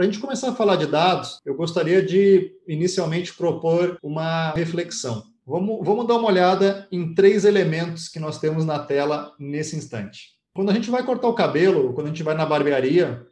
Para a gente começar a falar de dados, eu gostaria de inicialmente propor uma reflexão. Vamos, vamos dar uma olhada em três elementos que nós temos na tela nesse instante. Quando a gente vai cortar o cabelo, quando a gente vai na barbearia,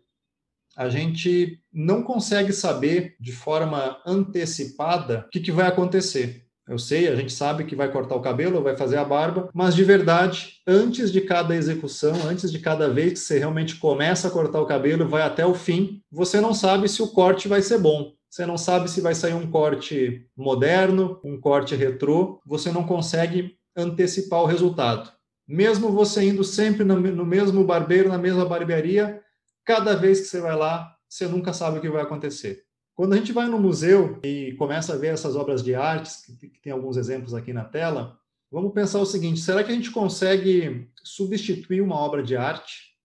a gente não consegue saber de forma antecipada o que, que vai acontecer. Eu sei, a gente sabe que vai cortar o cabelo, vai fazer a barba, mas de verdade, antes de cada execução, antes de cada vez que você realmente começa a cortar o cabelo, vai até o fim, você não sabe se o corte vai ser bom. Você não sabe se vai sair um corte moderno, um corte retrô, você não consegue antecipar o resultado. Mesmo você indo sempre no mesmo barbeiro, na mesma barbearia, cada vez que você vai lá, você nunca sabe o que vai acontecer. Quando a gente vai no museu e começa a ver essas obras de artes, que tem alguns exemplos aqui na tela, vamos pensar o seguinte: será que a gente consegue substituir uma obra de arte?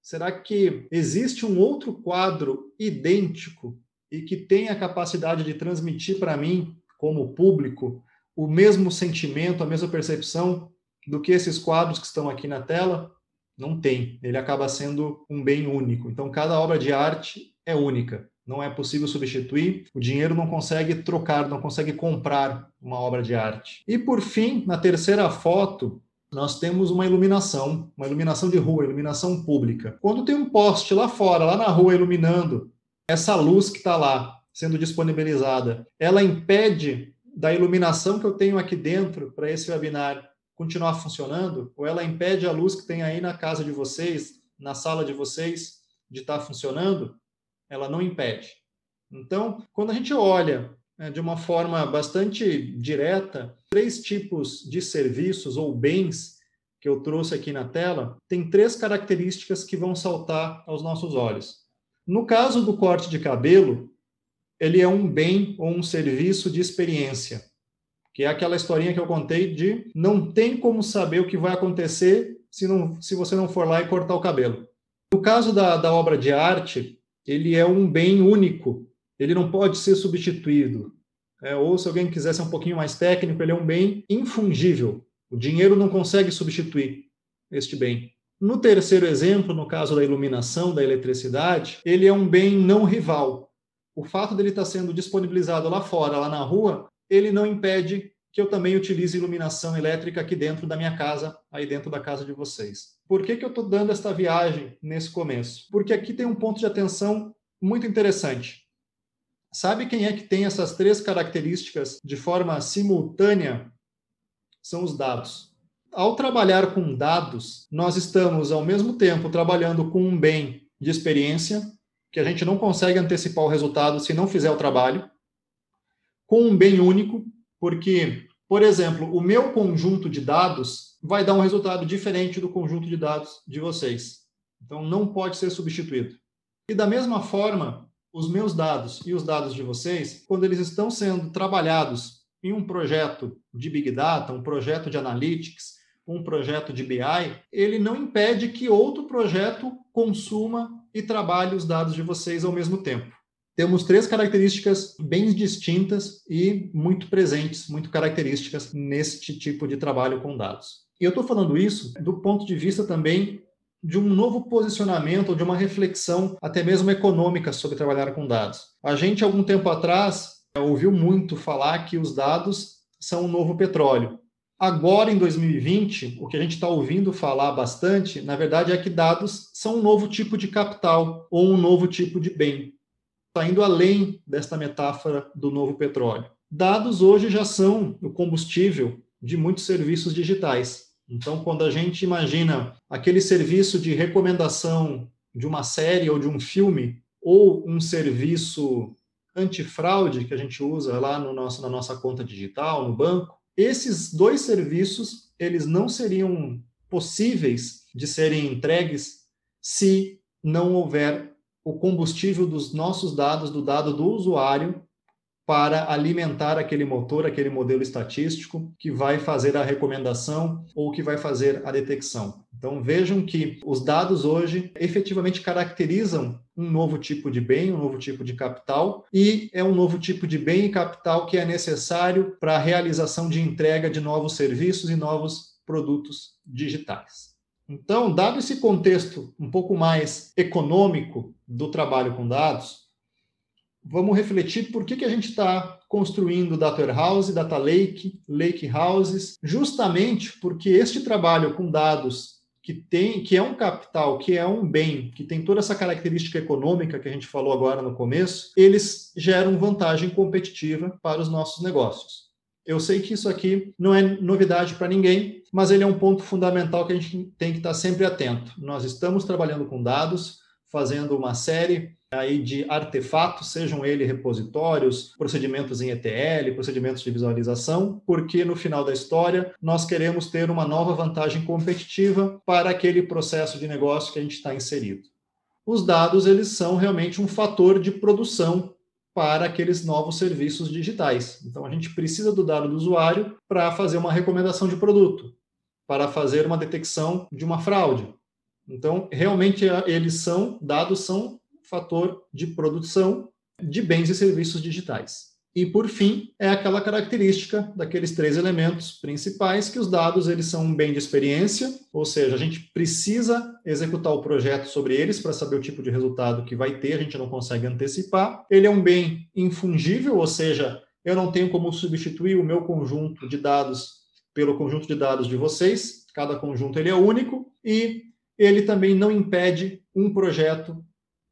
Será que existe um outro quadro idêntico e que tem a capacidade de transmitir para mim, como público, o mesmo sentimento, a mesma percepção do que esses quadros que estão aqui na tela? Não tem. Ele acaba sendo um bem único. Então, cada obra de arte é única. Não é possível substituir. O dinheiro não consegue trocar, não consegue comprar uma obra de arte. E, por fim, na terceira foto, nós temos uma iluminação, uma iluminação de rua, iluminação pública. Quando tem um poste lá fora, lá na rua, iluminando, essa luz que está lá sendo disponibilizada, ela impede da iluminação que eu tenho aqui dentro para esse webinar continuar funcionando? Ou ela impede a luz que tem aí na casa de vocês, na sala de vocês, de estar tá funcionando? Ela não impede. Então, quando a gente olha né, de uma forma bastante direta, três tipos de serviços ou bens que eu trouxe aqui na tela, tem três características que vão saltar aos nossos olhos. No caso do corte de cabelo, ele é um bem ou um serviço de experiência que é aquela historinha que eu contei de não tem como saber o que vai acontecer se, não, se você não for lá e cortar o cabelo. No caso da, da obra de arte, ele é um bem único, ele não pode ser substituído. É, ou se alguém quiser ser um pouquinho mais técnico, ele é um bem infungível. O dinheiro não consegue substituir este bem. No terceiro exemplo, no caso da iluminação, da eletricidade, ele é um bem não rival. O fato dele estar sendo disponibilizado lá fora, lá na rua, ele não impede que eu também utilize iluminação elétrica aqui dentro da minha casa, aí dentro da casa de vocês. Por que, que eu estou dando esta viagem nesse começo? Porque aqui tem um ponto de atenção muito interessante. Sabe quem é que tem essas três características de forma simultânea? São os dados. Ao trabalhar com dados, nós estamos ao mesmo tempo trabalhando com um bem de experiência, que a gente não consegue antecipar o resultado se não fizer o trabalho, com um bem único, porque, por exemplo, o meu conjunto de dados vai dar um resultado diferente do conjunto de dados de vocês. Então, não pode ser substituído. E da mesma forma, os meus dados e os dados de vocês, quando eles estão sendo trabalhados em um projeto de Big Data, um projeto de Analytics, um projeto de BI, ele não impede que outro projeto consuma e trabalhe os dados de vocês ao mesmo tempo temos três características bem distintas e muito presentes, muito características neste tipo de trabalho com dados. E eu estou falando isso do ponto de vista também de um novo posicionamento, de uma reflexão, até mesmo econômica, sobre trabalhar com dados. A gente, algum tempo atrás, ouviu muito falar que os dados são o novo petróleo. Agora, em 2020, o que a gente está ouvindo falar bastante, na verdade, é que dados são um novo tipo de capital ou um novo tipo de bem está indo além desta metáfora do novo petróleo. Dados hoje já são o combustível de muitos serviços digitais. Então, quando a gente imagina aquele serviço de recomendação de uma série ou de um filme, ou um serviço antifraude que a gente usa lá no nosso, na nossa conta digital, no banco, esses dois serviços eles não seriam possíveis de serem entregues se não houver o combustível dos nossos dados, do dado do usuário, para alimentar aquele motor, aquele modelo estatístico que vai fazer a recomendação ou que vai fazer a detecção. Então vejam que os dados hoje efetivamente caracterizam um novo tipo de bem, um novo tipo de capital, e é um novo tipo de bem e capital que é necessário para a realização de entrega de novos serviços e novos produtos digitais. Então, dado esse contexto um pouco mais econômico do trabalho com dados, vamos refletir por que, que a gente está construindo Data Warehouse, Data Lake, Lake Houses, justamente porque este trabalho com dados que tem, que é um capital, que é um bem, que tem toda essa característica econômica que a gente falou agora no começo, eles geram vantagem competitiva para os nossos negócios. Eu sei que isso aqui não é novidade para ninguém, mas ele é um ponto fundamental que a gente tem que estar sempre atento. Nós estamos trabalhando com dados, fazendo uma série aí de artefatos, sejam eles repositórios, procedimentos em ETL, procedimentos de visualização, porque no final da história nós queremos ter uma nova vantagem competitiva para aquele processo de negócio que a gente está inserido. Os dados eles são realmente um fator de produção para aqueles novos serviços digitais. Então a gente precisa do dado do usuário para fazer uma recomendação de produto, para fazer uma detecção de uma fraude. Então realmente eles são dados são fator de produção de bens e serviços digitais. E por fim, é aquela característica daqueles três elementos principais que os dados eles são um bem de experiência, ou seja, a gente precisa executar o projeto sobre eles para saber o tipo de resultado que vai ter, a gente não consegue antecipar. Ele é um bem infungível, ou seja, eu não tenho como substituir o meu conjunto de dados pelo conjunto de dados de vocês, cada conjunto ele é único e ele também não impede um projeto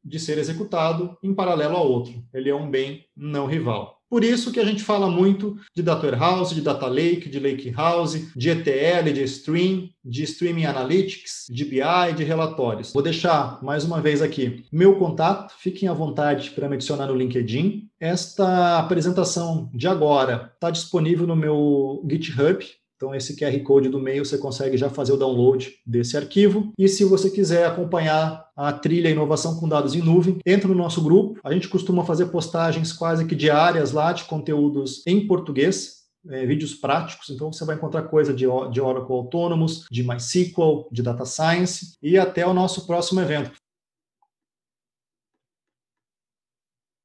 de ser executado em paralelo ao outro. Ele é um bem não rival. Por isso que a gente fala muito de Data Warehouse, de Data Lake, de Lake House, de ETL, de Stream, de Streaming Analytics, de BI, de relatórios. Vou deixar mais uma vez aqui meu contato, fiquem à vontade para me adicionar no LinkedIn. Esta apresentação de agora está disponível no meu GitHub, então, esse QR Code do meio você consegue já fazer o download desse arquivo. E se você quiser acompanhar a trilha Inovação com Dados em Nuvem, entra no nosso grupo. A gente costuma fazer postagens quase que diárias lá de conteúdos em português. É, vídeos práticos, então você vai encontrar coisa de, de Oracle Autônomos, de MySQL, de Data Science e até o nosso próximo evento.